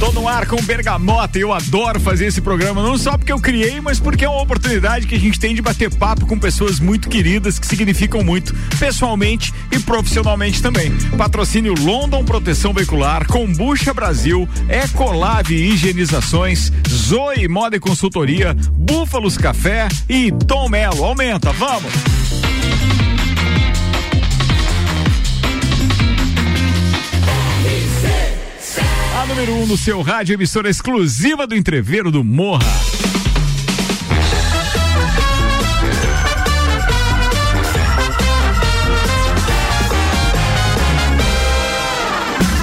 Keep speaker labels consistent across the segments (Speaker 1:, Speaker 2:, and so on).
Speaker 1: Tô no ar com Bergamota e eu adoro fazer esse programa, não só porque eu criei, mas porque é uma oportunidade que a gente tem de bater papo com pessoas muito queridas que significam muito, pessoalmente e profissionalmente também. Patrocínio London Proteção Veicular, Combucha Brasil, Ecolave Higienizações, Zoe Moda e Consultoria, Búfalos Café e Tom Melo. Aumenta, vamos! Número 1 um no seu rádio, emissora exclusiva do entreveiro do Morra.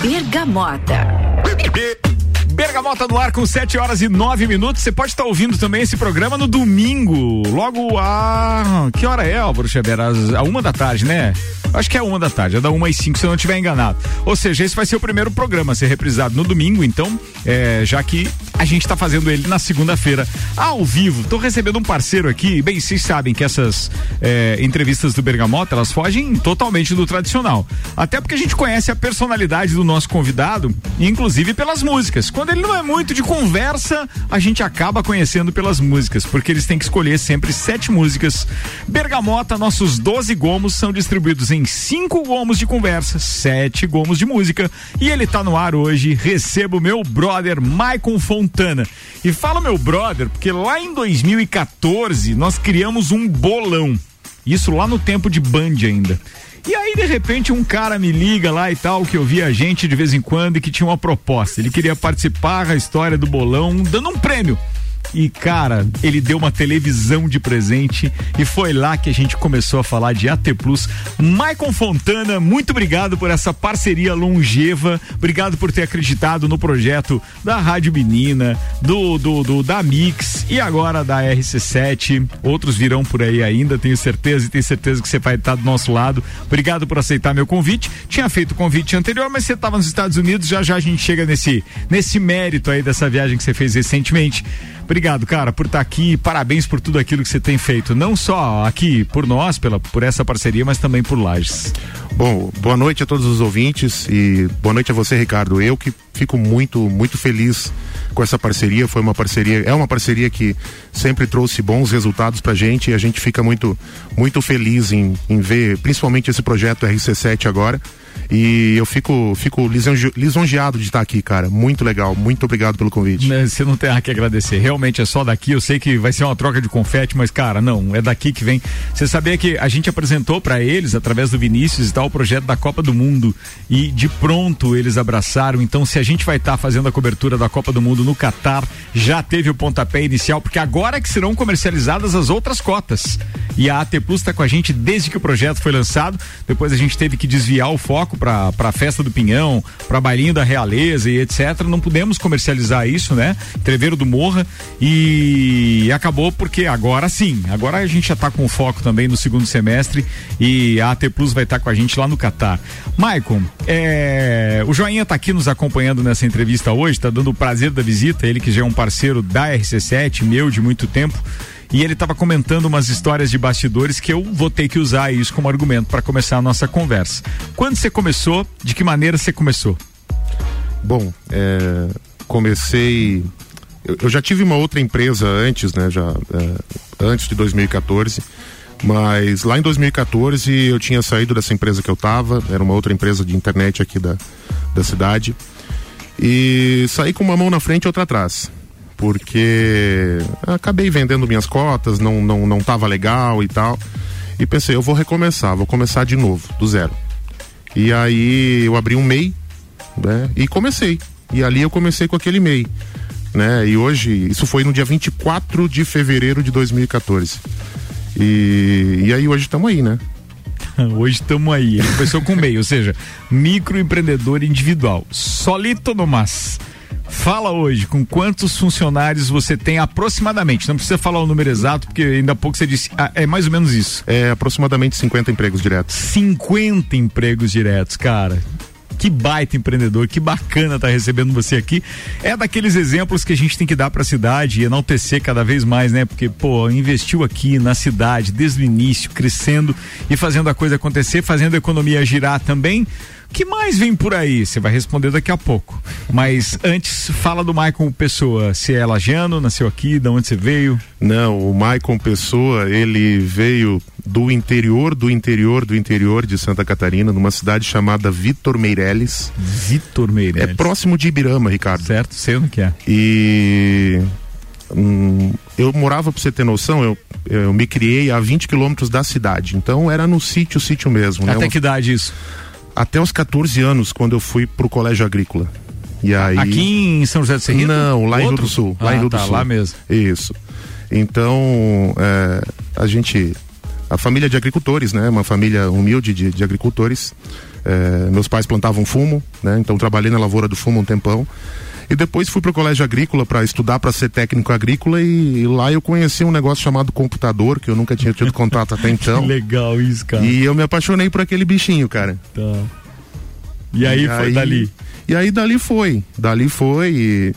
Speaker 2: Bergamota.
Speaker 1: Bergamota no ar com 7 horas e 9 minutos. Você pode estar ouvindo também esse programa no domingo, logo a. Que hora é, Álvaro Xavier? A uma da tarde, né? Acho que é uma da tarde, é da uma e cinco, se eu não estiver enganado. Ou seja, esse vai ser o primeiro programa a ser reprisado no domingo, então, é, já que a gente está fazendo ele na segunda-feira, ao vivo. Estou recebendo um parceiro aqui, bem, vocês sabem que essas é, entrevistas do Bergamota, elas fogem totalmente do tradicional. Até porque a gente conhece a personalidade do nosso convidado, inclusive pelas músicas. Quando ele não é muito de conversa, a gente acaba conhecendo pelas músicas, porque eles têm que escolher sempre sete músicas. Bergamota, nossos 12 gomos são distribuídos em tem cinco gomos de conversa, sete gomos de música e ele tá no ar hoje. Recebo meu brother Maicon Fontana. E fala meu brother, porque lá em 2014 nós criamos um bolão. Isso lá no tempo de Band ainda. E aí, de repente, um cara me liga lá e tal, que eu via a gente de vez em quando e que tinha uma proposta. Ele queria participar da história do bolão, dando um prêmio. E, cara, ele deu uma televisão de presente e foi lá que a gente começou a falar de AT Plus. Maicon Fontana, muito obrigado por essa parceria longeva. Obrigado por ter acreditado no projeto da Rádio Menina, do, do, do da Mix e agora da RC7. Outros virão por aí ainda, tenho certeza e tenho certeza que você vai estar do nosso lado. Obrigado por aceitar meu convite. Tinha feito o convite anterior, mas você estava nos Estados Unidos, já já a gente chega nesse, nesse mérito aí dessa viagem que você fez recentemente. Obrigado, cara, por estar tá aqui. Parabéns por tudo aquilo que você tem feito, não só aqui por nós, pela, por essa parceria, mas também por Lages.
Speaker 3: Bom, boa noite a todos os ouvintes e boa noite a você, Ricardo. Eu que fico muito, muito feliz com essa parceria. Foi uma parceria, é uma parceria que sempre trouxe bons resultados pra gente e a gente fica muito, muito feliz em, em ver, principalmente esse projeto RC7 agora. E eu fico, fico lisonjeado de estar aqui, cara. Muito legal. Muito obrigado pelo convite.
Speaker 1: Né, você não tem a que agradecer. Realmente é só daqui. Eu sei que vai ser uma troca de confete, mas, cara, não. É daqui que vem. Você sabia que a gente apresentou para eles, através do Vinícius e tal, o projeto da Copa do Mundo. E de pronto eles abraçaram. Então, se a gente vai estar tá fazendo a cobertura da Copa do Mundo no Catar, já teve o pontapé inicial, porque agora é que serão comercializadas as outras cotas. E a AT Plus está com a gente desde que o projeto foi lançado. Depois a gente teve que desviar o foco para a festa do Pinhão, para bailinho da Realeza e etc. Não pudemos comercializar isso, né? Treveiro do Morra e acabou porque agora sim, agora a gente já está com foco também no segundo semestre e a AT Plus vai estar tá com a gente lá no Catar. Maicon, é, o Joinha está aqui nos acompanhando nessa entrevista hoje, está dando o prazer da visita, ele que já é um parceiro da RC7, meu de muito tempo e ele estava comentando umas histórias de bastidores que eu vou ter que usar isso como argumento para começar a nossa conversa. Quando você começou? De que maneira você começou?
Speaker 3: Bom, é, comecei. Eu, eu, já tive uma outra empresa antes, né? Já é, antes de 2014. Mas lá em 2014 eu tinha saído dessa empresa que eu estava, era uma outra empresa de internet aqui da, da cidade. E saí com uma mão na frente e outra atrás porque acabei vendendo minhas cotas, não, não, não tava legal e tal. E pensei, eu vou recomeçar, vou começar de novo, do zero. E aí eu abri um MEI, né? E comecei. E ali eu comecei com aquele MEI, né? E hoje, isso foi no dia 24 de fevereiro de 2014. E, e aí hoje estamos aí, né?
Speaker 1: Hoje estamos aí. Ele começou com MEI, ou seja, microempreendedor individual. Solito no mas. Fala hoje, com quantos funcionários você tem aproximadamente? Não precisa falar o número exato, porque ainda há pouco você disse, ah, é mais ou menos isso.
Speaker 3: É aproximadamente 50 empregos diretos.
Speaker 1: 50 empregos diretos, cara que baita empreendedor, que bacana estar tá recebendo você aqui. É daqueles exemplos que a gente tem que dar para a cidade e enaltecer cada vez mais, né? Porque, pô, investiu aqui na cidade desde o início, crescendo e fazendo a coisa acontecer, fazendo a economia girar também que mais vem por aí? Você vai responder daqui a pouco. Mas antes, fala do Maicon Pessoa. Se é lagiano, nasceu aqui, de onde você veio?
Speaker 3: Não, o Maicon Pessoa, ele veio do interior, do interior, do interior de Santa Catarina, numa cidade chamada Vitor Meireles.
Speaker 1: Vitor Meireles.
Speaker 3: É próximo de Ibirama, Ricardo.
Speaker 1: Certo, sei onde que é.
Speaker 3: E hum, eu morava, pra você ter noção, eu, eu me criei a 20 quilômetros da cidade. Então era no sítio, sítio mesmo.
Speaker 1: Até
Speaker 3: né?
Speaker 1: que idade isso?
Speaker 3: Até os 14 anos, quando eu fui pro colégio agrícola. E aí...
Speaker 1: Aqui em São José do Cerrito?
Speaker 3: Não, lá Outro? em Rio do Sul. Lá
Speaker 1: ah,
Speaker 3: em Rio
Speaker 1: tá,
Speaker 3: do Sul.
Speaker 1: lá mesmo.
Speaker 3: Isso. Então, é, a gente. A família de agricultores, né? Uma família humilde de, de agricultores. É, meus pais plantavam fumo, né? Então trabalhei na lavoura do fumo um tempão. E depois fui para o colégio agrícola para estudar para ser técnico agrícola e, e, lá eu conheci um negócio chamado computador que eu nunca tinha tido contato até então.
Speaker 1: legal isso, cara.
Speaker 3: E eu me apaixonei por aquele bichinho, cara.
Speaker 1: Tá. E aí e foi aí, dali.
Speaker 3: E aí dali foi, dali foi e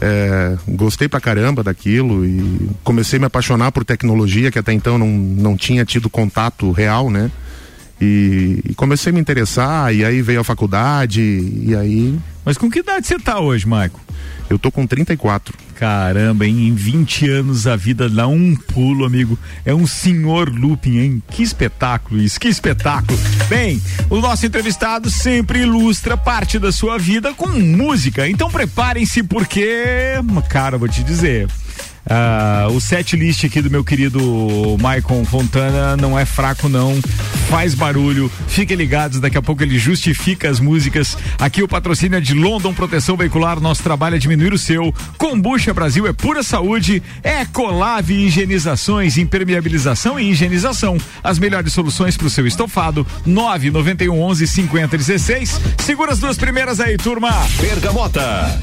Speaker 3: é, gostei pra caramba daquilo e comecei a me apaixonar por tecnologia que até então não, não tinha tido contato real, né? E, e, comecei a me interessar, e aí veio a faculdade, e aí.
Speaker 1: Mas com que idade você tá hoje, Maico?
Speaker 3: Eu tô com 34.
Speaker 1: Caramba, hein? Em 20 anos a vida dá um pulo, amigo. É um senhor looping, hein? Que espetáculo isso, que espetáculo. Bem, o nosso entrevistado sempre ilustra parte da sua vida com música. Então preparem-se porque, cara, vou te dizer, Uh, o set list aqui do meu querido Maicon Fontana não é fraco, não. Faz barulho. Fiquem ligados, daqui a pouco ele justifica as músicas. Aqui o patrocínio é de London Proteção Veicular. Nosso trabalho é diminuir o seu. Combucha Brasil é pura saúde. Ecolave Higienizações, impermeabilização e higienização. As melhores soluções para o seu estofado. 991 11 50 16. Segura as duas primeiras aí, turma.
Speaker 2: Bergamota.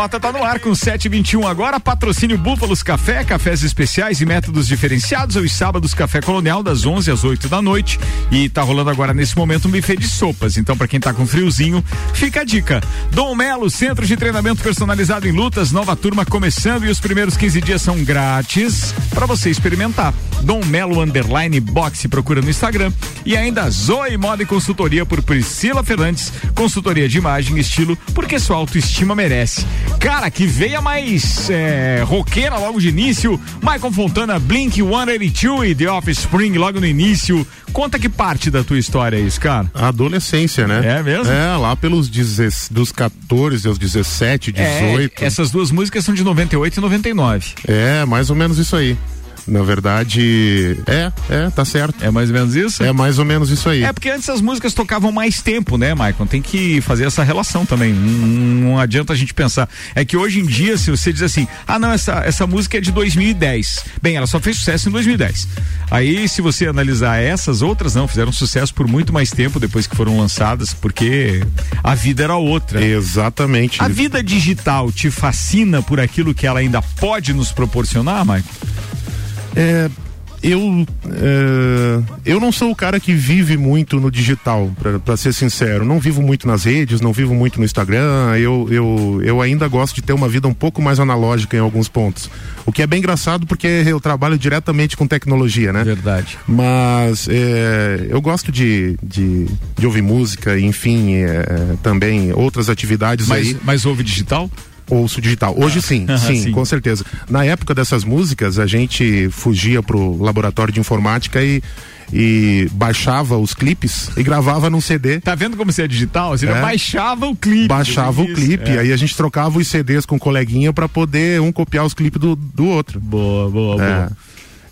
Speaker 1: Bergamota tá no ar com 721 agora. Patrocínio Búfalos Café, cafés especiais e métodos diferenciados. Os sábados, Café Colonial, das 11 às 8 da noite. E tá rolando agora nesse momento um buffet de sopas. Então, para quem tá com friozinho, fica a dica. Dom Melo, centro de treinamento personalizado em lutas, nova turma começando e os primeiros 15 dias são grátis para você experimentar. Dom Melo Underline Boxe, procura no Instagram. E ainda Zoe Moda e Consultoria por Priscila Fernandes, consultoria de imagem e estilo, porque sua autoestima merece. Cara, que veia mais é, roqueira logo de início. Michael Fontana, Blink 182 e The Offspring logo no início. Conta que parte da tua história é isso, cara?
Speaker 3: A adolescência, né?
Speaker 1: É mesmo?
Speaker 3: É, lá pelos dos 14 aos 17, 18.
Speaker 1: É, essas duas músicas são de 98 e 99.
Speaker 3: É, mais ou menos isso aí. Na verdade, é, é, tá certo.
Speaker 1: É mais ou menos isso?
Speaker 3: É mais ou menos isso aí.
Speaker 1: É porque antes as músicas tocavam mais tempo, né, Maicon? Tem que fazer essa relação também. Não, não, adianta a gente pensar. É que hoje em dia, se você diz assim, ah, não, essa, essa música é de 2010. Bem, ela só fez sucesso em 2010. Aí, se você analisar essas outras, não, fizeram sucesso por muito mais tempo depois que foram lançadas, porque a vida era outra.
Speaker 3: Exatamente.
Speaker 1: A vida digital te fascina por aquilo que ela ainda pode nos proporcionar, Maicon?
Speaker 3: É, eu é, eu não sou o cara que vive muito no digital, para ser sincero. Não vivo muito nas redes, não vivo muito no Instagram. Eu, eu, eu ainda gosto de ter uma vida um pouco mais analógica em alguns pontos. O que é bem engraçado porque eu trabalho diretamente com tecnologia, né?
Speaker 1: Verdade.
Speaker 3: Mas é, eu gosto de, de, de, ouvir música, enfim, é, também outras atividades
Speaker 1: mas,
Speaker 3: aí.
Speaker 1: Mas ouve digital?
Speaker 3: Ouço digital. Hoje sim, sim, sim, com certeza. Na época dessas músicas, a gente fugia pro laboratório de informática e e baixava os clipes e gravava num CD.
Speaker 1: Tá vendo como você é digital? Você é. baixava o clipe.
Speaker 3: Baixava o clipe, é. aí a gente trocava os CDs com o coleguinha para poder um copiar os clipes do, do outro.
Speaker 1: Boa, boa, é. boa.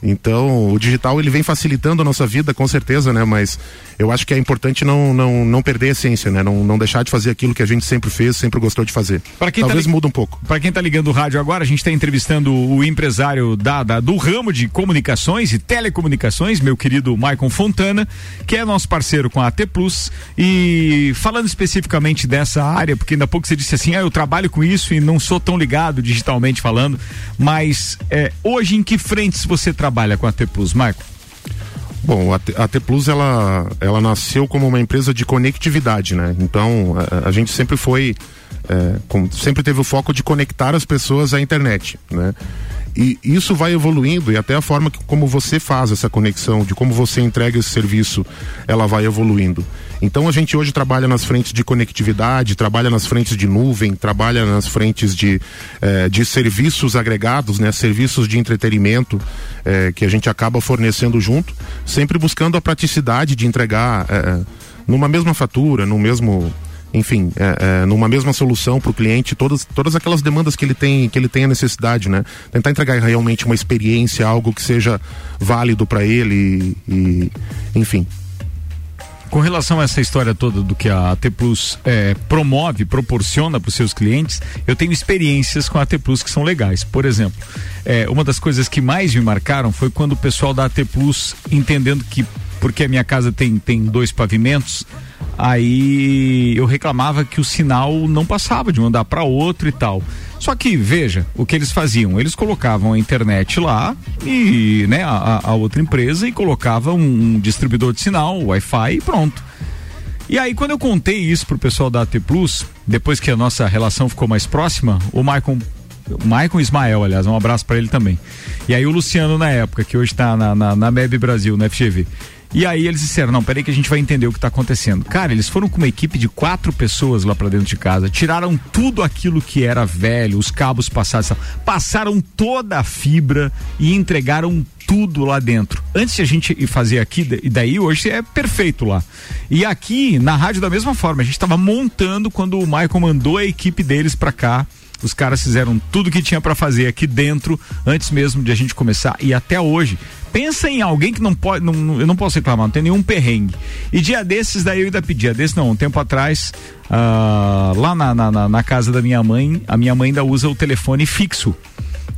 Speaker 3: Então, o digital ele vem facilitando a nossa vida, com certeza, né? Mas eu acho que é importante não, não, não perder a essência, né? Não, não deixar de fazer aquilo que a gente sempre fez, sempre gostou de fazer.
Speaker 1: Para quem tá
Speaker 3: Talvez
Speaker 1: tá
Speaker 3: muda um pouco.
Speaker 1: Para quem está ligando o rádio agora, a gente está entrevistando o empresário da, da, do ramo de comunicações e telecomunicações, meu querido Maicon Fontana, que é nosso parceiro com a AT Plus. E falando especificamente dessa área, porque ainda há pouco você disse assim, ah, eu trabalho com isso e não sou tão ligado digitalmente falando, mas é, hoje em que frentes você trabalha com a AT Plus, Maicon?
Speaker 3: Bom, a T, a T Plus ela, ela nasceu como uma empresa de conectividade, né? Então a, a gente sempre foi, é, com, sempre teve o foco de conectar as pessoas à internet, né? E isso vai evoluindo e até a forma que, como você faz essa conexão, de como você entrega esse serviço, ela vai evoluindo. Então a gente hoje trabalha nas frentes de conectividade, trabalha nas frentes de nuvem, trabalha nas frentes de, eh, de serviços agregados, né? Serviços de entretenimento eh, que a gente acaba fornecendo junto, sempre buscando a praticidade de entregar eh, numa mesma fatura, no mesmo enfim, é, é, numa mesma solução para o cliente, todas, todas aquelas demandas que ele tem, que ele tem a necessidade, né? Tentar entregar realmente uma experiência, algo que seja válido para ele e, e, enfim.
Speaker 1: Com relação a essa história toda do que a AT Plus é, promove, proporciona para os seus clientes, eu tenho experiências com a AT Plus que são legais. Por exemplo, é, uma das coisas que mais me marcaram foi quando o pessoal da AT Plus, entendendo que porque a minha casa tem, tem dois pavimentos, aí eu reclamava que o sinal não passava de um andar para outro e tal. Só que, veja, o que eles faziam? Eles colocavam a internet lá e, né, a, a outra empresa e colocava um, um distribuidor de sinal, Wi-Fi e pronto. E aí, quando eu contei isso pro pessoal da AT Plus, depois que a nossa relação ficou mais próxima, o Maicon Maicon Ismael, aliás, um abraço para ele também. E aí o Luciano na época, que hoje está na, na, na MEB Brasil, na FGV. E aí eles disseram: não, peraí que a gente vai entender o que está acontecendo. Cara, eles foram com uma equipe de quatro pessoas lá para dentro de casa, tiraram tudo aquilo que era velho, os cabos passados, passaram toda a fibra e entregaram tudo lá dentro. Antes de a gente fazer aqui, e daí hoje é perfeito lá. E aqui na rádio da mesma forma, a gente estava montando quando o Michael mandou a equipe deles para cá os caras fizeram tudo que tinha para fazer aqui dentro, antes mesmo de a gente começar e até hoje. Pensa em alguém que não pode, não, eu não posso reclamar, não tem nenhum perrengue. E dia desses, daí eu ainda pedi, dia desses não, um tempo atrás, uh, lá na, na, na, casa da minha mãe, a minha mãe ainda usa o telefone fixo.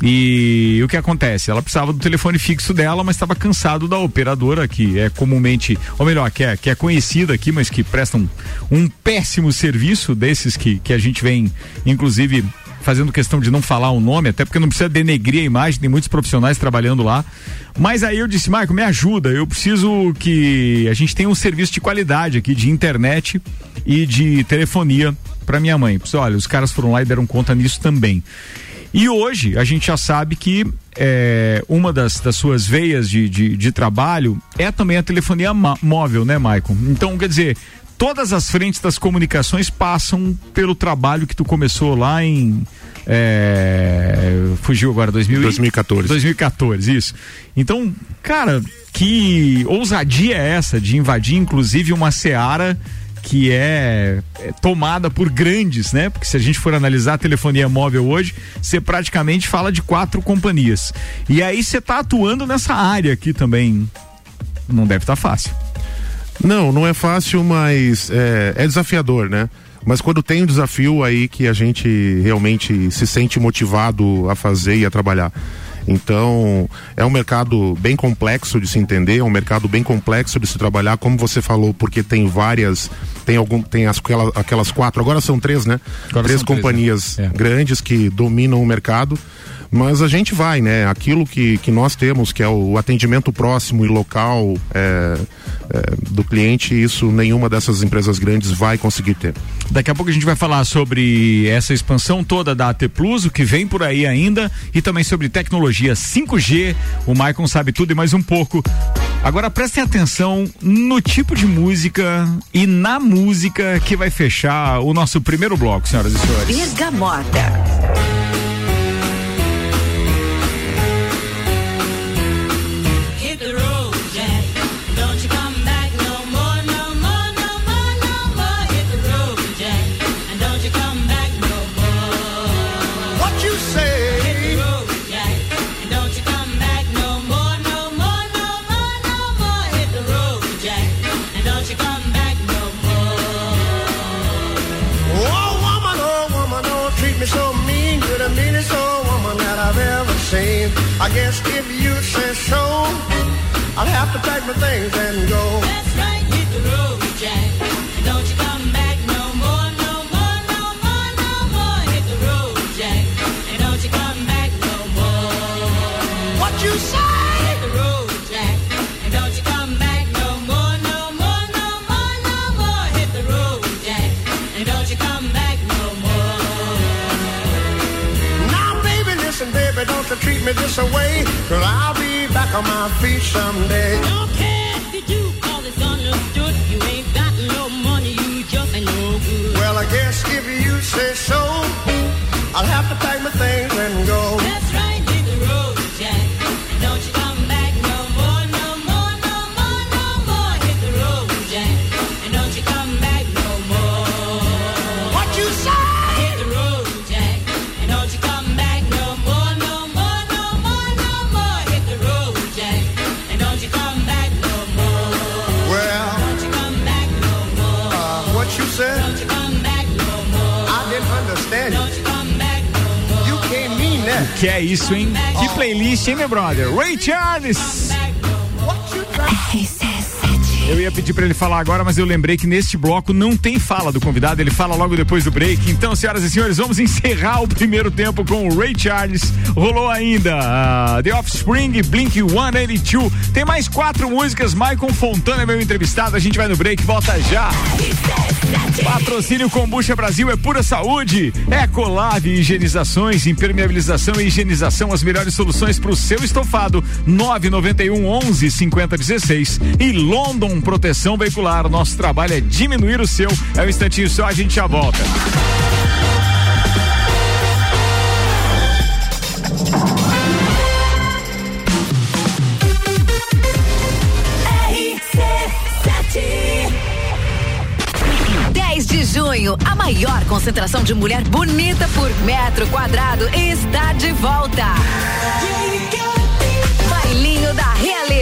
Speaker 1: E o que acontece? Ela precisava do telefone fixo dela, mas estava cansado da operadora, que é comumente, ou melhor, que é, que é conhecida aqui, mas que presta um, um péssimo serviço desses que, que a gente vem, inclusive, fazendo questão de não falar o nome, até porque não precisa denegrir a imagem, tem muitos profissionais trabalhando lá. Mas aí eu disse, Marco, me ajuda, eu preciso que a gente tenha um serviço de qualidade aqui de internet e de telefonia para minha mãe. Olha, os caras foram lá e deram conta nisso também. E hoje a gente já sabe que é, uma das, das suas veias de, de, de trabalho é também a telefonia móvel, né, Maicon? Então, quer dizer, todas as frentes das comunicações passam pelo trabalho que tu começou lá em é, fugiu agora 2000
Speaker 3: 2014
Speaker 1: 2014 isso então cara que ousadia é essa de invadir inclusive uma seara que é, é, tomada por grandes, né? Porque se a gente for analisar a telefonia móvel hoje, você praticamente fala de quatro companhias. E aí você está atuando nessa área aqui também. Não deve estar tá fácil.
Speaker 3: Não, não é fácil, mas é, é desafiador, né? Mas quando tem um desafio aí que a gente realmente se sente motivado a fazer e a trabalhar. Então, é um mercado bem complexo de se entender, é um mercado bem complexo de se trabalhar, como você falou, porque tem várias, tem algum, tem as, aquelas, aquelas quatro, agora são três, né? Agora três companhias três, né? é. grandes que dominam o mercado. Mas a gente vai, né? Aquilo que, que nós temos, que é o atendimento próximo e local é, é, do cliente, isso nenhuma dessas empresas grandes vai conseguir ter.
Speaker 1: Daqui a pouco a gente vai falar sobre essa expansão toda da AT Plus, o que vem por aí ainda, e também sobre tecnologia 5G. O Maicon sabe tudo e mais um pouco. Agora prestem atenção no tipo de música e na música que vai fechar o nosso primeiro bloco, senhoras e senhores.
Speaker 2: Bergamota.
Speaker 4: If you say so, I'll have to pack my things and go.
Speaker 5: That's right, hit the road, Jack. don't you come back no more, no more, no more, no more. Hit the road, Jack. And don't you come back no more.
Speaker 4: What you say?
Speaker 5: Hit the road, Jack. And don't you come back no more, no more, no more, no more. Hit the road, Jack. And don't you come back no more.
Speaker 4: Now, baby, listen, baby, don't you treat me this way. Cause I'll be back on my feet someday.
Speaker 5: Don't care if you do, all it's understood. You ain't got no money, you just ain't no good.
Speaker 4: Well, I guess if you say so,
Speaker 1: isso, hein? Que playlist, hein, meu brother? Ray Charles! Eu ia pedir para ele falar agora, mas eu lembrei que neste bloco não tem fala do convidado, ele fala logo depois do break. Então, senhoras e senhores, vamos encerrar o primeiro tempo com o Ray Charles. Rolou ainda uh, The Offspring, Blink 182. Tem mais quatro músicas. Michael Fontana é meu entrevistado. A gente vai no break, volta já. Patrocínio Combucha Brasil é pura saúde. Ecolave Higienizações, impermeabilização e higienização, as melhores soluções para o seu estofado. 991 11 50 16 e London Proteção Veicular. Nosso trabalho é diminuir o seu. É um instantinho só, a gente já volta.
Speaker 2: RC7 10 de junho, a maior concentração de mulher bonita por metro quadrado está de volta. Da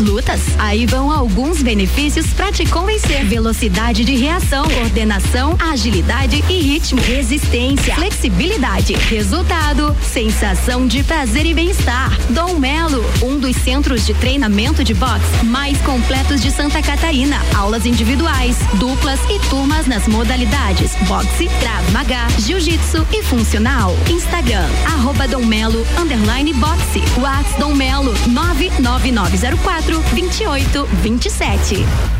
Speaker 6: lutas? Aí vão alguns benefícios para te convencer: velocidade de reação, coordenação, agilidade e ritmo, resistência, flexibilidade, resultado, sensação de prazer e bem-estar. Dom Melo, um dos centros de treinamento de boxe mais completos de Santa Catarina. Aulas individuais, duplas e turmas nas modalidades boxe, Krav Maga, jiu-jitsu e funcional. Instagram, arroba Dom Melo, underline boxe. Whats Dom Melo, 99904 2827.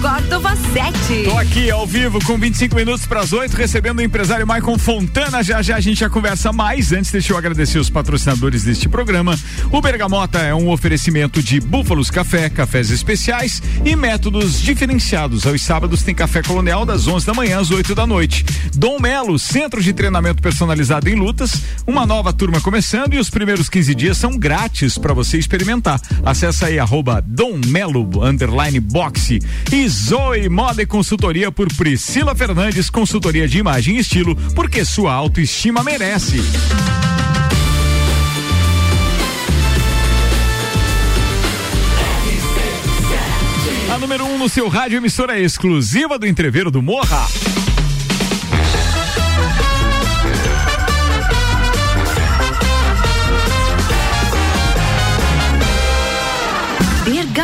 Speaker 7: Córdova 7.
Speaker 1: Tô aqui ao vivo com 25 minutos para as 8, recebendo o empresário Maicon Fontana. Já já a gente já conversa mais. Antes, deixa eu agradecer os patrocinadores deste programa. O Bergamota é um oferecimento de Búfalos Café, cafés especiais e métodos diferenciados. Aos sábados tem café colonial das 11 da manhã às 8 da noite. Dom Melo, centro de treinamento personalizado em lutas. Uma nova turma começando e os primeiros 15 dias são grátis para você experimentar. Acesse aí arroba Dom Melo underline boxe e Zoe Moda e Consultoria por Priscila Fernandes, consultoria de imagem e estilo, porque sua autoestima merece. A número 1 um no seu rádio, emissora exclusiva do Entreveiro do Morra.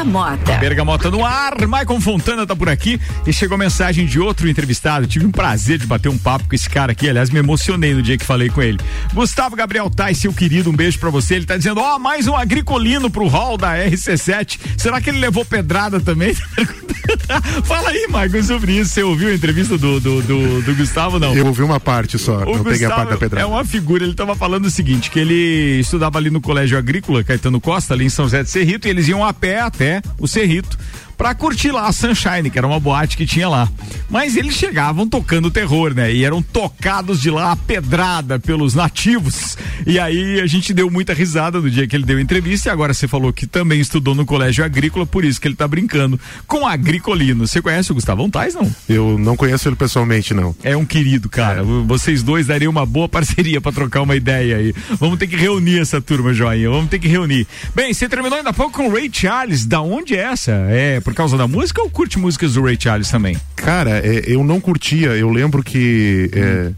Speaker 2: Bergamota.
Speaker 1: Bergamota no ar, Maicon Fontana tá por aqui e chegou mensagem de outro entrevistado. Tive um prazer de bater um papo com esse cara aqui. Aliás, me emocionei no dia que falei com ele. Gustavo Gabriel Tais, seu querido, um beijo pra você. Ele tá dizendo: Ó, mais um agricolino pro hall da RC7. Será que ele levou pedrada também? Fala aí, Maicon, sobre isso. Você ouviu a entrevista do, do, do, do Gustavo, não?
Speaker 3: Eu ouvi uma parte só,
Speaker 1: O
Speaker 3: não peguei a parte da
Speaker 1: Gustavo
Speaker 3: pedrada.
Speaker 1: é uma figura, ele tava falando o seguinte, que ele estudava ali no Colégio Agrícola, Caetano Costa, ali em São José de Cerrito, e eles iam a pé até o Cerrito pra curtir lá a Sunshine, que era uma boate que tinha lá. Mas eles chegavam tocando terror, né? E eram tocados de lá a pedrada pelos nativos. E aí a gente deu muita risada no dia que ele deu entrevista, e agora você falou que também estudou no Colégio Agrícola, por isso que ele tá brincando com agricolino. Você conhece o Gustavão Tais, não?
Speaker 3: Eu não conheço ele pessoalmente, não.
Speaker 1: É um querido, cara. Vocês dois dariam uma boa parceria pra trocar uma ideia aí. Vamos ter que reunir essa turma, joinha. Vamos ter que reunir. Bem, você terminou ainda há pouco com o Ray Charles. Da onde é essa? É por causa da música ou curte músicas do Ray Charles também?
Speaker 3: Cara, é, eu não curtia. Eu lembro que. é,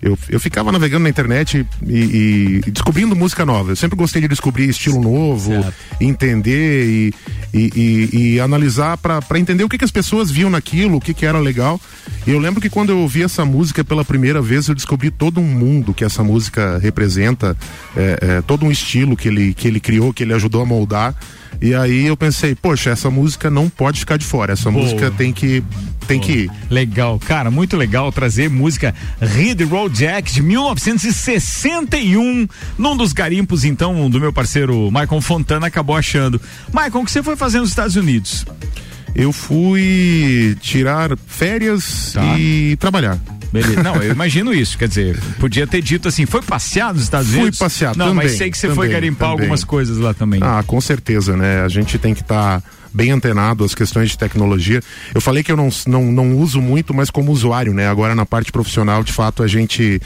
Speaker 3: eu, eu ficava navegando na internet e, e descobrindo música nova. Eu sempre gostei de descobrir estilo novo, entender e, e, e- analisar pra entender o que, que as pessoas viam naquilo, o que, que era legal. E eu lembro que quando eu ouvi essa música pela primeira vez, eu descobri todo um mundo que essa música representa, é, é, todo um estilo que ele, que ele criou, que ele ajudou a moldar. E aí eu pensei, poxa, essa música não pode ficar de fora. Essa
Speaker 1: Boa.
Speaker 3: música tem que, tem que ir.
Speaker 1: Legal, cara, muito legal trazer música Reed Road Jack de 1961 num dos garimpos, então, do meu parceiro Michael Fontana acabou achando. Michael, o que você foi fazer nos Estados Unidos?
Speaker 3: Eu fui tirar férias
Speaker 1: Tá.
Speaker 3: e trabalhar.
Speaker 1: Beleza. Não, eu imagino isso. Quer dizer, podia ter dito assim, foi passear nos Estados
Speaker 3: Fui
Speaker 1: Unidos?
Speaker 3: passear
Speaker 1: Não,
Speaker 3: também,
Speaker 1: mas sei que você foi
Speaker 3: também,
Speaker 1: garimpar
Speaker 3: também.
Speaker 1: algumas coisas lá também.
Speaker 3: Ah, com certeza, né? A gente tem que estar bem antenado às questões de tecnologia. Eu falei que eu não, não, não uso muito, mas como usuário, né? Agora na parte profissional, de fato, a gente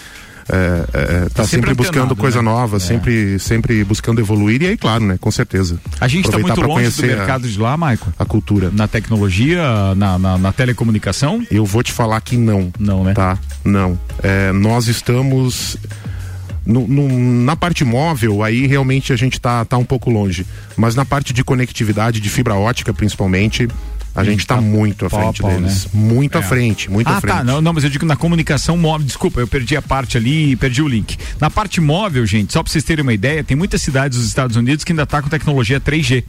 Speaker 3: é, é, tá,
Speaker 1: Tá sempre
Speaker 3: sempre, buscando coisa
Speaker 1: né?
Speaker 3: nova,
Speaker 1: É.
Speaker 3: sempre, sempre buscando evoluir. E aí, claro, né? Com certeza.
Speaker 1: A gente está muito longe do
Speaker 3: conhecer a-
Speaker 1: mercado de lá, Michael?
Speaker 3: A cultura.
Speaker 1: Na tecnologia, na, na, na telecomunicação?
Speaker 3: Eu vou te falar que não.
Speaker 1: Não, né?
Speaker 3: Tá? Não. É, nós estamos. no- no- na parte móvel, aí realmente a gente tá, tá um pouco longe. Mas na parte de conectividade, de fibra ótica principalmente, a gente tá muito à frente
Speaker 1: pau,
Speaker 3: deles.
Speaker 1: né?
Speaker 3: Muito à
Speaker 1: É.
Speaker 3: frente, muito
Speaker 1: ah,
Speaker 3: à frente.
Speaker 1: tá. Não, não, mas eu digo na comunicação móvel. Desculpa, eu perdi a parte ali e perdi o link. Na parte móvel, gente, só pra vocês terem uma ideia, tem muitas cidades dos Estados Unidos que ainda tá com tecnologia 3G.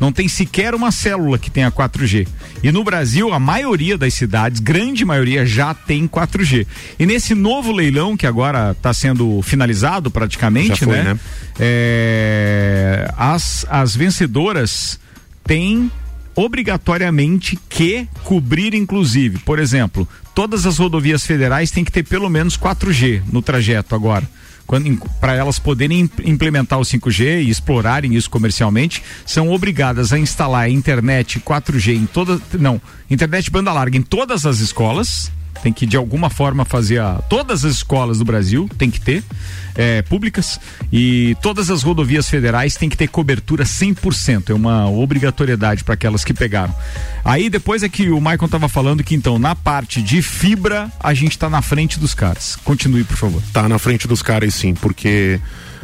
Speaker 1: Não tem sequer uma célula que tenha 4G. E no Brasil, a maioria das cidades, grande maioria, já tem 4G. E nesse novo leilão, que agora está sendo finalizado praticamente,
Speaker 3: foi, né?
Speaker 1: É, as, as vencedoras têm obrigatoriamente que cobrir, inclusive, por exemplo, todas as rodovias federais têm que ter pelo menos 4G no trajeto agora. Para elas poderem im- implementar o 5G e explorarem isso comercialmente, são obrigadas a instalar internet 4G em todas. Não, internet banda larga em todas as escolas. Tem que de alguma forma fazer a. Todas as escolas do Brasil tem que ter, é, públicas, e todas as rodovias federais têm que ter cobertura 100%. É uma obrigatoriedade para aquelas que pegaram. Aí depois é que o Maicon tava falando que então na parte de fibra a gente tá na frente dos caras. Continue, por favor.
Speaker 3: Tá na frente dos caras sim, porque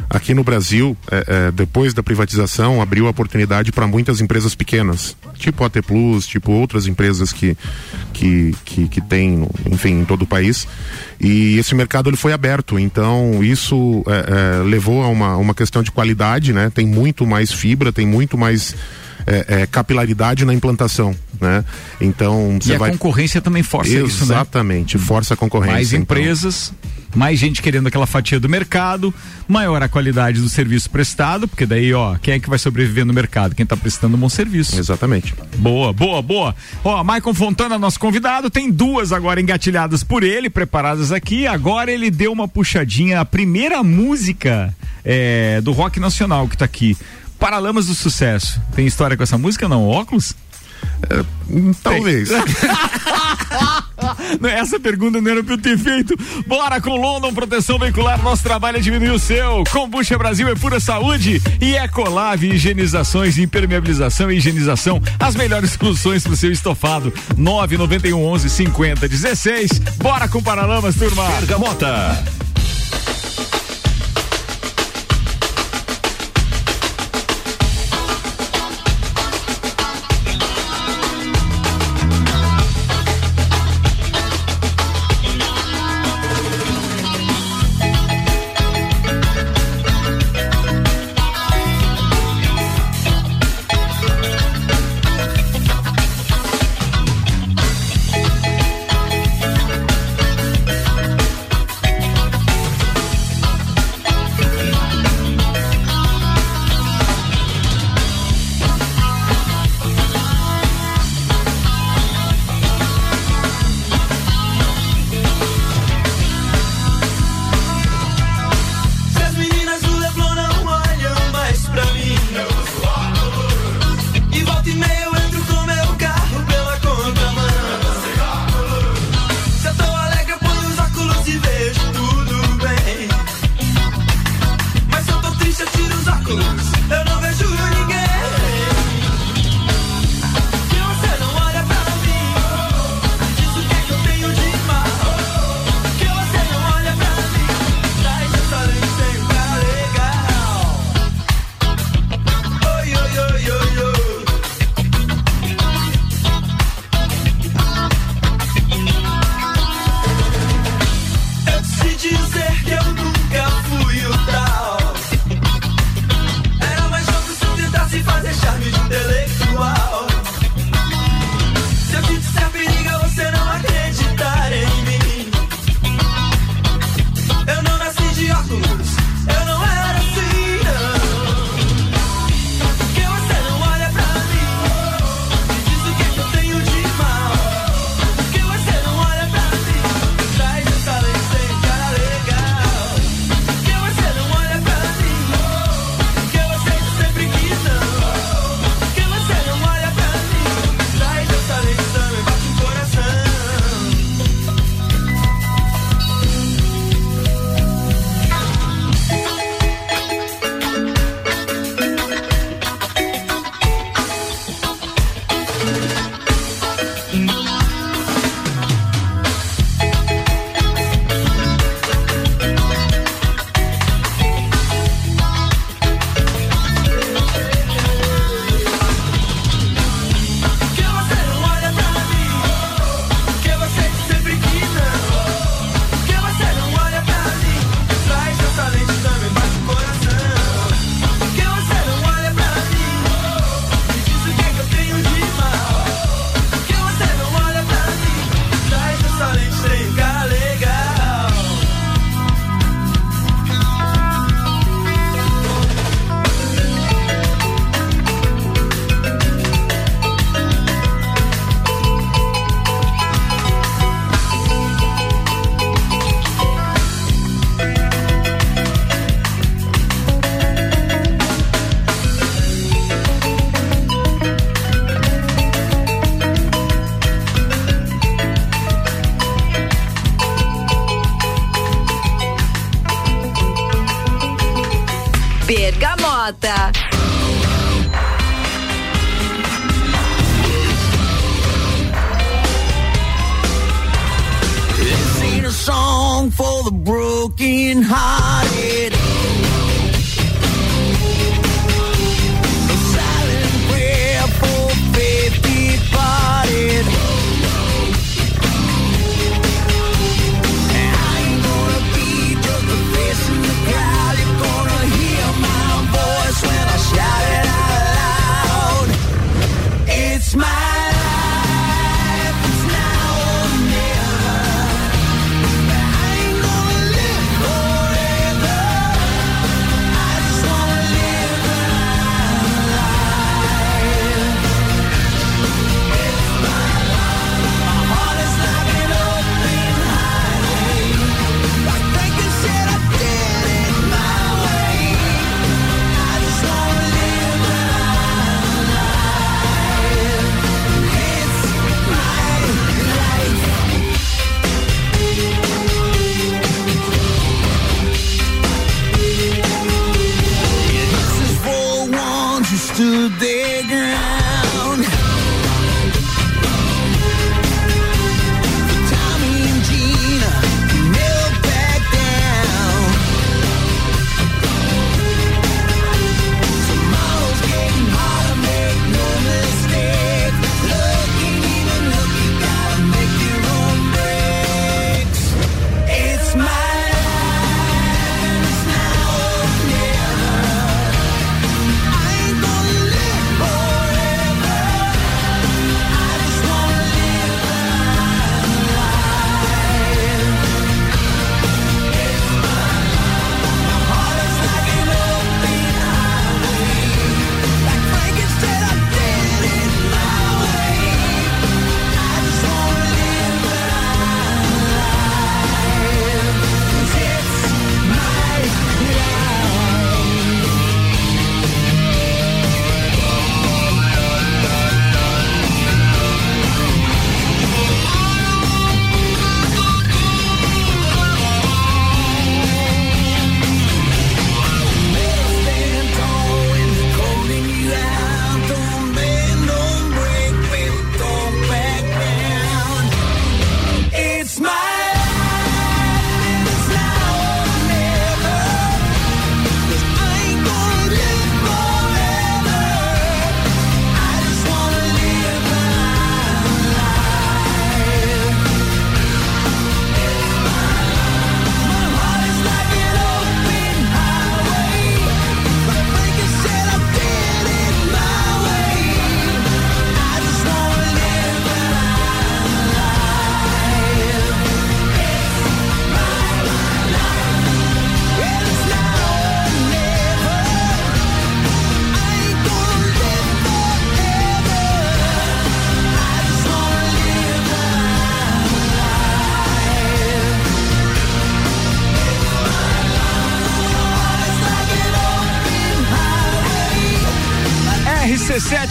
Speaker 3: aqui no Brasil, é, é, depois da privatização, abriu a oportunidade para muitas empresas pequenas, tipo AT Plus, tipo outras empresas que, que, que, que tem, enfim, em todo o país. E esse mercado ele foi aberto, então isso é, é, levou a uma, uma questão de qualidade, né? Tem muito mais fibra, tem muito mais é, é, capilaridade na implantação, né? Então
Speaker 1: E
Speaker 3: você
Speaker 1: a
Speaker 3: vai
Speaker 1: concorrência também força isso, né?
Speaker 3: Exatamente, força a concorrência.
Speaker 1: Mais
Speaker 3: então.
Speaker 1: empresas, mais gente querendo aquela fatia do mercado, maior a qualidade do serviço prestado, porque daí, ó, quem é que vai sobreviver no mercado? Quem tá prestando um bom serviço.
Speaker 3: Exatamente.
Speaker 1: Boa, boa, boa. Ó, Maicon Fontana, nosso convidado, tem duas agora engatilhadas por ele, preparadas aqui. Agora ele deu uma puxadinha, a primeira música é, do rock nacional que tá aqui. Paralamas do Sucesso. Tem história com essa música não? Óculos?
Speaker 3: Ah,
Speaker 1: talvez. Essa pergunta não era pra eu ter feito. Bora com London Proteção Veicular, nosso trabalho é diminuir o seu. Combucha Brasil é pura saúde e Ecolave higienizações, impermeabilização e higienização, as melhores soluções pro seu estofado. 991 11 50 16. Bora com Paralamas, turma.
Speaker 8: Bergamota.
Speaker 9: Please. today.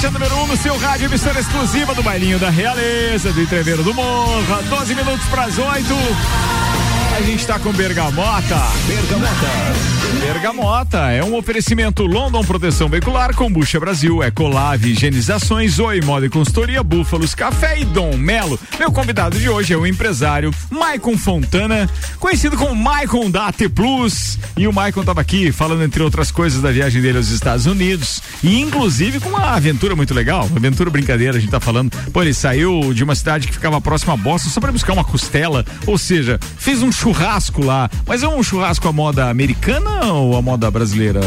Speaker 1: RC7, a número 1 um no seu rádio, emissora exclusiva do Bailinho da Realeza, do Entreveiro do Morra. 12 minutos para as 8. A gente tá com Bergamota. Bergamota. Bergamota é um oferecimento London Proteção Veicular, Combucha Brasil, Ecolave, Higienizações, Oi, Moda e Consultoria, Búfalos, Café e Dom Melo. Meu convidado de hoje é o empresário Maicon Fontana, conhecido como Maicon da AT Plus. E o Maicon tava aqui falando, entre outras coisas, da viagem dele aos Estados Unidos. E inclusive com uma aventura muito legal, uma aventura brincadeira, a gente tá falando. Pô, ele saiu de uma cidade que ficava próxima a Boston só pra buscar uma costela, ou seja, fez um churrasco lá. Mas é um churrasco à moda americana ou à moda brasileira?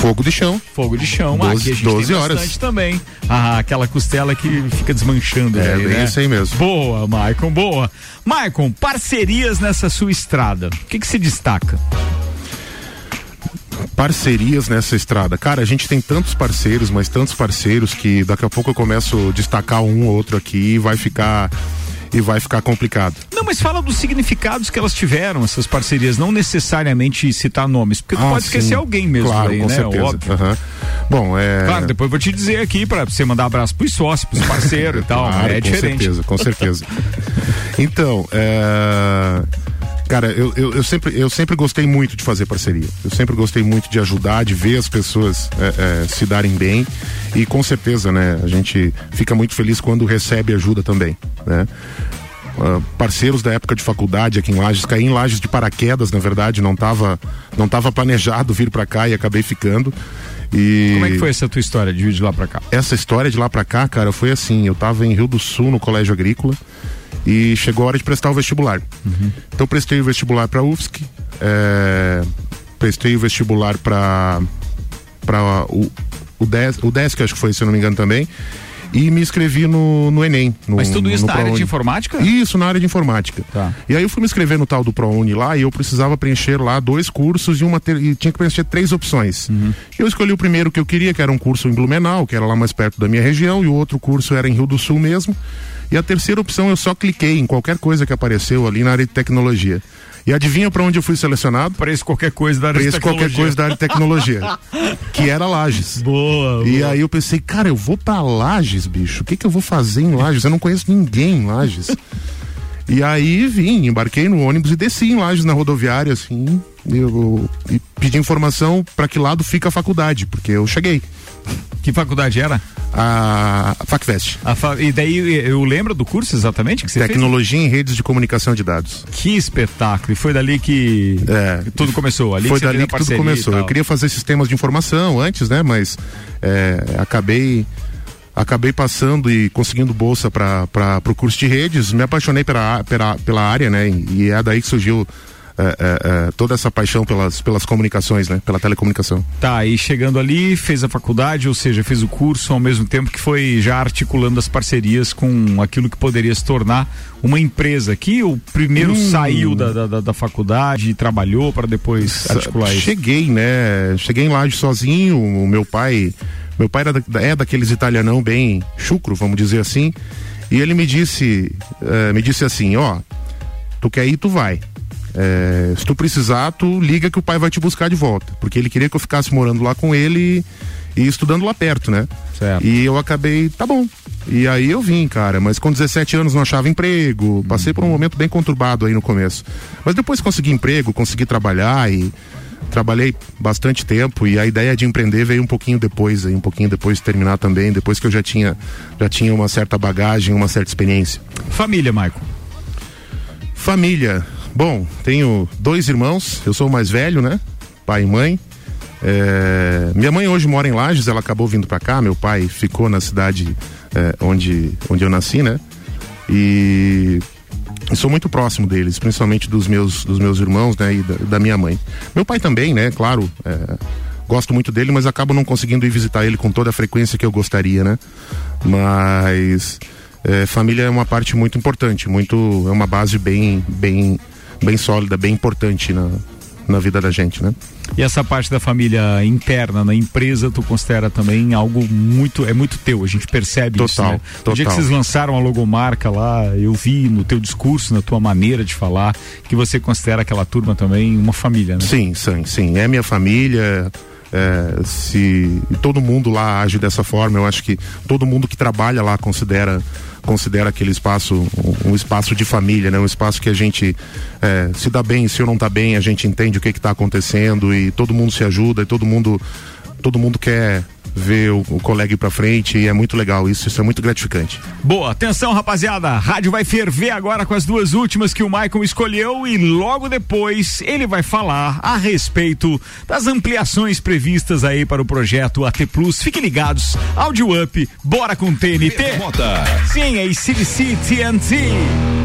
Speaker 3: Fogo de chão.
Speaker 1: Fogo de chão.
Speaker 3: Doze-
Speaker 1: Aqui a gente
Speaker 3: 12
Speaker 1: tem
Speaker 3: horas.
Speaker 1: também. Ah, aquela costela que fica desmanchando.
Speaker 3: É, bem
Speaker 1: né?
Speaker 3: isso aí mesmo.
Speaker 1: Boa, Maicon, boa. Maicon, parcerias nessa sua estrada. O que que se destaca?
Speaker 3: Parcerias nessa estrada. Cara, a gente tem tantos parceiros, mas tantos parceiros que daqui a pouco eu começo a destacar um ou outro aqui e vai ficar e vai ficar complicado.
Speaker 1: Não, mas fala dos significados que elas tiveram, essas parcerias, não necessariamente citar nomes, porque tu
Speaker 3: Ah,
Speaker 1: pode esquecer
Speaker 3: sim.
Speaker 1: alguém mesmo
Speaker 3: Claro,
Speaker 1: aí,
Speaker 3: com
Speaker 1: né?
Speaker 3: certeza.
Speaker 1: Óbvio.
Speaker 3: Aham. Bom, é.
Speaker 1: Claro, depois eu vou te dizer aqui pra você mandar abraço pros sócios, pros parceiros e tal.
Speaker 3: Claro,
Speaker 1: é
Speaker 3: com
Speaker 1: diferente.
Speaker 3: certeza, com certeza. Então, é, cara, eu, eu, eu sempre, eu sempre gostei muito de fazer parceria. Eu sempre gostei muito de ajudar, de ver as pessoas é, é, se darem bem. E com certeza, né, a gente fica muito feliz quando recebe ajuda também, né? Ah, parceiros da época de faculdade aqui em Lages, caí em Lages de paraquedas, na verdade, não estava não tava planejado vir para cá e acabei ficando. E
Speaker 1: Como é que foi essa tua história de vir de lá pra cá?
Speaker 3: essa história de lá pra cá, cara, foi assim, eu tava em Rio do Sul, no colégio agrícola, e chegou a hora de prestar o vestibular. Então prestei o vestibular pra UFSC, é, prestei o vestibular pra para o o o DESC acho que foi, se não me engano também, e me inscrevi no, no Enem. No,
Speaker 1: Mas tudo isso
Speaker 3: no
Speaker 1: na área de informática?
Speaker 3: Isso, na área de informática.
Speaker 1: Tá.
Speaker 3: E aí eu fui me inscrever no tal do ProUni lá e eu precisava preencher lá dois cursos e uma ter- e tinha que preencher três opções.
Speaker 1: Uhum.
Speaker 3: Eu escolhi o primeiro que eu queria, que era um curso em Blumenau, que era lá mais perto da minha região, e o outro curso era em Rio do Sul mesmo. E a terceira opção eu só cliquei em qualquer coisa que apareceu ali na área de tecnologia. E adivinha para onde eu fui selecionado?
Speaker 1: Preço qualquer coisa da área de
Speaker 3: Preço qualquer
Speaker 1: tecnologia.
Speaker 3: coisa da área de tecnologia. que era Lages.
Speaker 1: Boa,
Speaker 3: E aí eu pensei, cara, eu vou pra Lages, bicho. O que que eu vou fazer em Lages? Eu não conheço ninguém em Lages. e aí vim, embarquei no ônibus e desci em Lages na rodoviária, assim. Eu, e pedi informação pra que lado fica a faculdade, porque eu cheguei.
Speaker 1: Que faculdade era?
Speaker 3: A, a FacFest.
Speaker 1: A fa- E daí eu lembro do curso exatamente que você
Speaker 3: Tecnologia em redes de comunicação de dados.
Speaker 1: fez? Que espetáculo. E foi dali que, que tudo começou. Ali
Speaker 3: É. Foi dali
Speaker 1: fez
Speaker 3: que tudo começou. Eu queria fazer sistemas de informação antes, né? Mas é, acabei acabei passando e conseguindo bolsa para o curso de redes. Me apaixonei pela, pela, pela área, né? E é daí que surgiu é, é, é, toda essa paixão pelas, pelas comunicações, né? Pela telecomunicação.
Speaker 1: Tá, e chegando ali, fez a faculdade, ou seja, fez o curso ao mesmo tempo que foi já articulando as parcerias com aquilo que poderia se tornar uma empresa. Que o primeiro
Speaker 3: Hum.
Speaker 1: saiu da, da, da- da faculdade e trabalhou para depois articular isso.
Speaker 3: Cheguei, né? Cheguei em Laje sozinho. O meu pai, meu pai era é daqueles italianão bem chucro, vamos dizer assim. E ele me disse, eh, me disse assim, ó, tu quer ir, tu vai. Eh, se tu precisar, tu liga que o pai vai te buscar de volta, porque ele queria que eu ficasse morando lá com ele e estudando lá perto, né?
Speaker 1: Certo.
Speaker 3: E eu acabei, tá bom. E aí eu vim, cara, mas com 17 anos não achava emprego, passei por um momento bem conturbado aí no começo. Mas depois consegui emprego, consegui trabalhar e trabalhei bastante tempo e a ideia de empreender veio um pouquinho depois, aí, um pouquinho depois de terminar também, depois que eu já tinha já tinha uma certa bagagem, uma certa experiência.
Speaker 1: Família, Michael.
Speaker 3: Família. Bom, tenho dois irmãos, eu sou o mais velho, né? Pai e mãe. É, minha mãe hoje mora em Lages, ela acabou vindo pra cá, meu pai ficou na cidade é, onde, onde eu nasci, né? E sou muito próximo deles, principalmente dos meus, dos meus irmãos, né? E da, da minha mãe. Meu pai também, né? Claro, é, gosto muito dele, mas acabo não conseguindo ir visitar ele com toda a frequência que eu gostaria, né? Mas é, família é uma parte muito importante, muito é uma base bem, bem, bem sólida, bem importante na, na vida da gente, né?
Speaker 1: E essa parte da família interna na empresa, tu considera também algo muito, é muito teu, a gente percebe isso,
Speaker 3: Total,
Speaker 1: né? No dia que
Speaker 3: total.
Speaker 1: vocês lançaram a logomarca lá, eu vi no teu discurso, na tua maneira de falar, que você considera aquela turma também uma família, né?
Speaker 3: Sim, sim, sim. É minha família. É, se todo mundo lá age dessa forma, eu acho que todo mundo que trabalha lá considera considera aquele espaço um, um espaço de família, né? Um espaço que a gente é, se dá bem, se eu não tá bem, a gente entende o que que tá acontecendo e todo mundo se ajuda e todo mundo todo mundo quer ver o, o colega ir pra frente e é muito legal isso, isso é muito gratificante.
Speaker 2: Boa, atenção rapaziada, a rádio vai ferver agora com as duas últimas que o Maicon escolheu e logo depois ele vai falar a respeito das ampliações previstas aí para o projeto AT Plus. Fiquem ligados, áudio up, bora com TNT. Sim, é CDC TNT.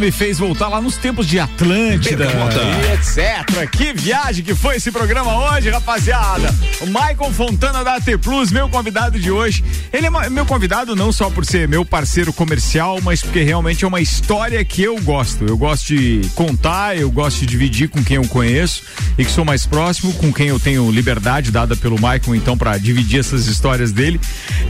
Speaker 10: Me
Speaker 1: fez voltar lá nos tempos de Atlântida e etc. Que viagem que foi esse programa hoje, rapaziada. O Michael Fontana da AT Plus, meu convidado de hoje. Ele é meu convidado não só por ser meu parceiro comercial, mas porque realmente é uma história que eu gosto. Eu gosto de contar, eu gosto de dividir com quem eu conheço e que sou mais próximo, com quem eu tenho liberdade dada pelo Michael, então, para dividir essas histórias dele.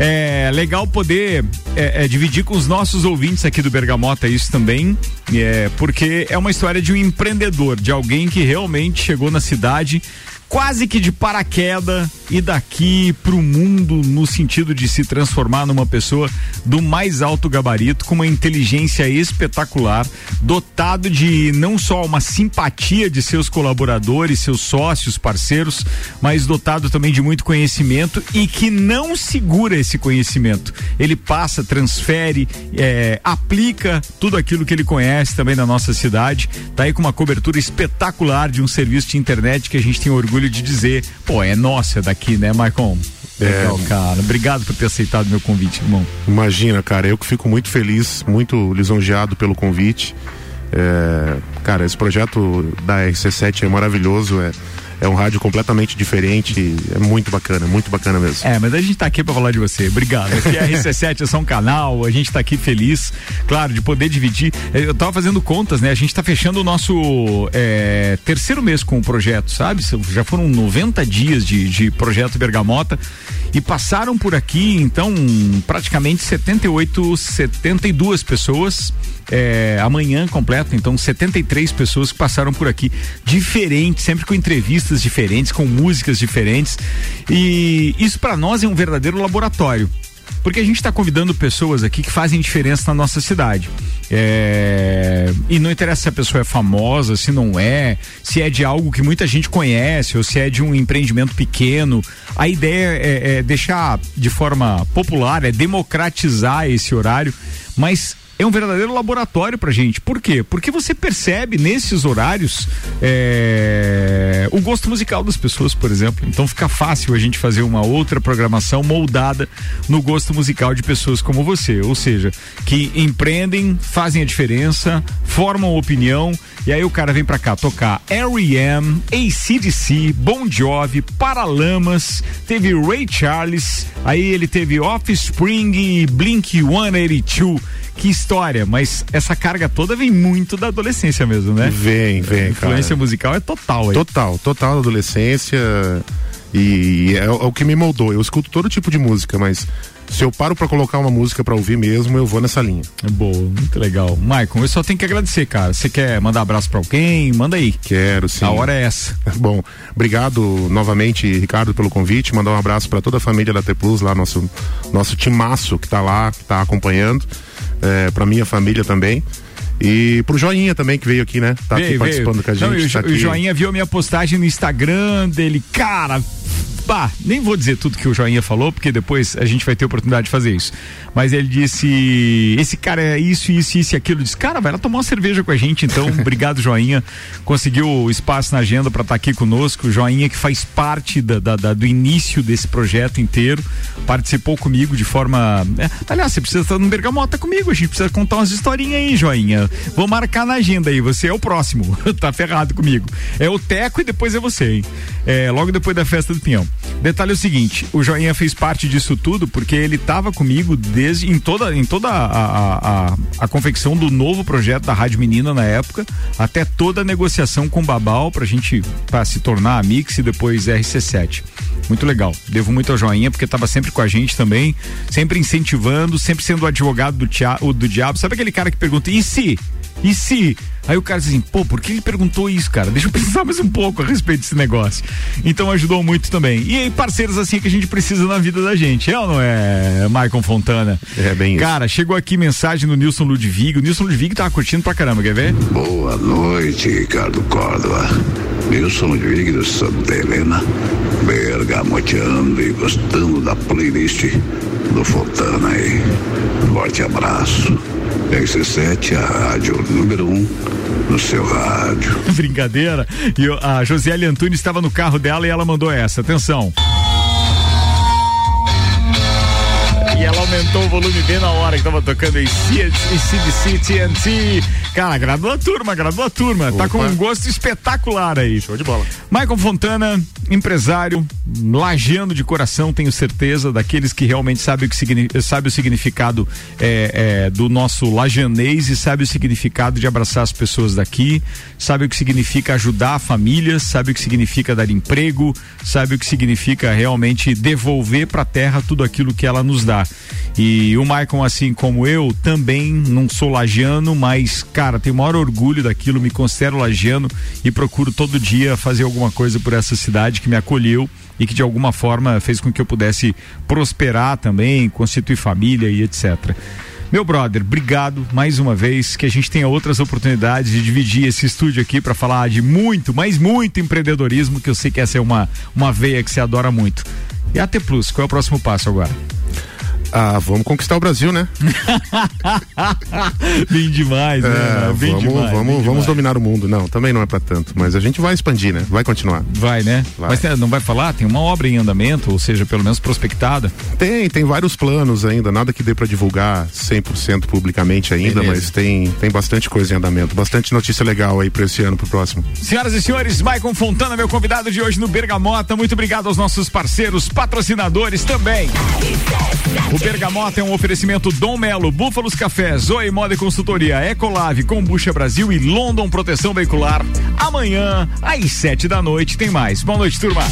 Speaker 1: É legal poder é, é, dividir com os nossos ouvintes aqui do Bergamota isso também, é, porque é uma história de um empreendedor, de alguém que realmente chegou na cidade quase que de paraquedas e daqui pro mundo no sentido de se transformar numa pessoa do mais alto gabarito, com uma inteligência espetacular, dotado de não só uma simpatia de seus colaboradores, seus sócios, parceiros, mas dotado também de muito conhecimento e que não segura esse conhecimento. Ele passa, transfere, é, aplica tudo aquilo que ele conhece também na nossa cidade. Tá aí com uma cobertura espetacular de um serviço de internet que a gente tem orgulho de dizer, pô, é nossa é daqui, né, Marcon? Legal, cara. Obrigado por ter aceitado meu convite, irmão.
Speaker 3: Imagina, cara, eu que fico muito feliz, muito lisonjeado pelo convite. É, cara, esse projeto da RC7 é maravilhoso, é, é um rádio completamente diferente, é muito bacana, muito bacana mesmo.
Speaker 1: É, mas a gente tá aqui pra falar de você. Obrigado. Aqui é a RC7, é só um canal, a gente tá aqui feliz, claro, de poder dividir. Eh, Eu tava fazendo contas, né? A gente tá fechando o nosso eh, terceiro mês com o projeto, sabe? Já foram 90 dias de, de projeto Bergamota e passaram por aqui, então, praticamente 78, 72 pessoas. É, amanhã completo, então 73 pessoas que passaram por aqui, diferentes, sempre com entrevistas diferentes, com músicas diferentes. E isso para nós é um verdadeiro laboratório. Porque a gente está convidando pessoas aqui que fazem diferença na nossa cidade. É, E não interessa se a pessoa é famosa, se não é, se é de algo que muita gente conhece ou se é de um empreendimento pequeno. A ideia é, é deixar de forma popular, é democratizar esse horário, mas é um verdadeiro laboratório pra gente. Por quê? Porque você percebe nesses horários é, o gosto musical das pessoas, por exemplo. Então fica fácil a gente fazer uma outra programação moldada no gosto musical de pessoas como você. Ou seja, que empreendem, fazem a diferença, formam opinião. E aí o cara vem pra cá tocar R.E.M., ACDC, Bon Jovi, Paralamas, teve Ray Charles, aí ele teve Offspring e Blink 182. Que história, mas essa carga toda vem muito da adolescência mesmo, né?
Speaker 3: Vem, vem,
Speaker 1: A influência
Speaker 3: cara.
Speaker 1: musical é total aí.
Speaker 3: Total, total adolescência e é, é o que me moldou. Eu escuto todo tipo de música, mas se eu paro pra colocar uma música pra ouvir mesmo, eu vou nessa linha.
Speaker 1: É boa, muito legal. Maicon, eu só tenho que agradecer, cara. Você quer mandar abraço pra alguém? Manda aí.
Speaker 3: Quero, sim.
Speaker 1: A hora é essa.
Speaker 3: Bom, obrigado novamente, Ricardo, pelo convite. Mandar um abraço pra toda a família da T Plus, lá nosso nosso timaço que tá lá, que tá acompanhando, é, para minha família também. E pro Joinha também que veio aqui, né? Tá aqui
Speaker 1: Veio,
Speaker 3: participando
Speaker 1: veio.
Speaker 3: com a gente.
Speaker 1: Não, o,
Speaker 3: tá
Speaker 1: o
Speaker 3: aqui.
Speaker 1: Joinha viu a minha postagem no Instagram dele. Cara, pá, nem vou dizer tudo que o Joinha falou, porque depois a gente vai ter oportunidade de fazer isso. Mas ele disse: esse cara é isso, isso, isso e aquilo. Disse, cara, vai lá tomar uma cerveja com a gente, então. Obrigado, Joinha. Conseguiu espaço na agenda para estar aqui conosco. O Joinha que faz parte da- da- da- do início desse projeto inteiro. Participou comigo de forma. é, aliás, você precisa estar no Bergamota comigo. A gente precisa contar umas historinhas aí, Joinha. Vou marcar na agenda aí. Você é o próximo. tá ferrado comigo. É o Teco e depois é você, hein? É, logo depois da festa do Pinhão. Detalhe é o seguinte: o Joinha fez parte disso tudo porque ele estava comigo desde em toda, em toda a, a, a, a confecção do novo projeto da Rádio Menina na época, até toda a negociação com o Babal pra gente pra se tornar a Mix e depois RC7. Muito legal. Devo muito ao Joinha, porque estava sempre com a gente também, sempre incentivando, sempre sendo o advogado do, tia, do diabo. Sabe aquele cara que pergunta, e se? E se? Aí o cara diz assim, pô, por que ele perguntou isso, cara? Deixa eu pensar mais um pouco a respeito desse negócio. Então ajudou muito também. E aí, parceiros assim que a gente precisa na vida da gente, é ou não é, Maicon Fontana?
Speaker 3: É bem isso.
Speaker 1: Cara, chegou aqui mensagem do Nilson Ludwig. O Nilson Ludwig tava curtindo pra caramba, quer ver?
Speaker 8: Boa noite, Ricardo Córdova. Nilson Ludwig de Santa Helena, bergamoteando e gostando da playlist do Fontana aí. Forte abraço. RC7, a rádio número um no seu rádio.
Speaker 1: Brincadeira. E a Josiele Antunes estava no carro dela e ela mandou essa. Atenção. E ela aumentou o volume bem na hora que tava tocando em CDC TNT. Cara, agradou a turma, agradou a turma. Tá
Speaker 3: Opa.
Speaker 1: com um gosto espetacular aí.
Speaker 3: Show de bola.
Speaker 1: Michael Fontana, empresário, lajeando de coração, tenho certeza, daqueles que realmente sabem o, que sabe o significado é, é, do nosso lajanês e sabe o significado de abraçar as pessoas daqui, sabe o que significa ajudar a família, sabe o que significa dar emprego, sabe o que significa realmente devolver para a terra tudo aquilo que ela nos dá. E o Michael, assim como eu, também não sou lagiano, mas, cara, tenho o maior orgulho daquilo, me considero lagiano e procuro todo dia fazer alguma coisa por essa cidade que me acolheu e que de alguma forma fez com que eu pudesse prosperar também, constituir família e etc. Meu brother, obrigado mais uma vez. Que a gente tenha outras oportunidades de dividir esse estúdio aqui para falar de muito, mas muito empreendedorismo, que eu sei que essa é uma, uma veia que você adora muito. E a T Plus, qual é o próximo passo agora?
Speaker 3: Ah, vamos conquistar o Brasil, né?
Speaker 1: Bem demais, né?
Speaker 3: É,
Speaker 1: Bem
Speaker 3: vamos,
Speaker 1: demais,
Speaker 3: vamos,
Speaker 1: bem
Speaker 3: vamos
Speaker 1: demais.
Speaker 3: dominar o mundo. Não, também não é pra tanto, mas a gente vai expandir, né? Vai continuar.
Speaker 1: Vai, né?
Speaker 3: Vai.
Speaker 1: Mas não vai falar? Tem uma obra em andamento, ou seja, pelo menos prospectada.
Speaker 3: Tem, tem vários planos ainda, nada que dê pra divulgar 100% publicamente ainda,
Speaker 1: Beleza.
Speaker 3: mas tem, tem bastante coisa em andamento, bastante notícia legal aí pra esse ano, pro próximo.
Speaker 1: Senhoras e senhores, Maicon Fontana, meu convidado de hoje no Bergamota. Muito obrigado aos nossos parceiros, patrocinadores também. O Bergamota é um oferecimento Dom Melo, Búfalos Café, Zoe Moda e Consultoria, Ecolave, Combucha Brasil e London Proteção Veicular. Amanhã, às sete da noite, tem mais. Boa noite, turma.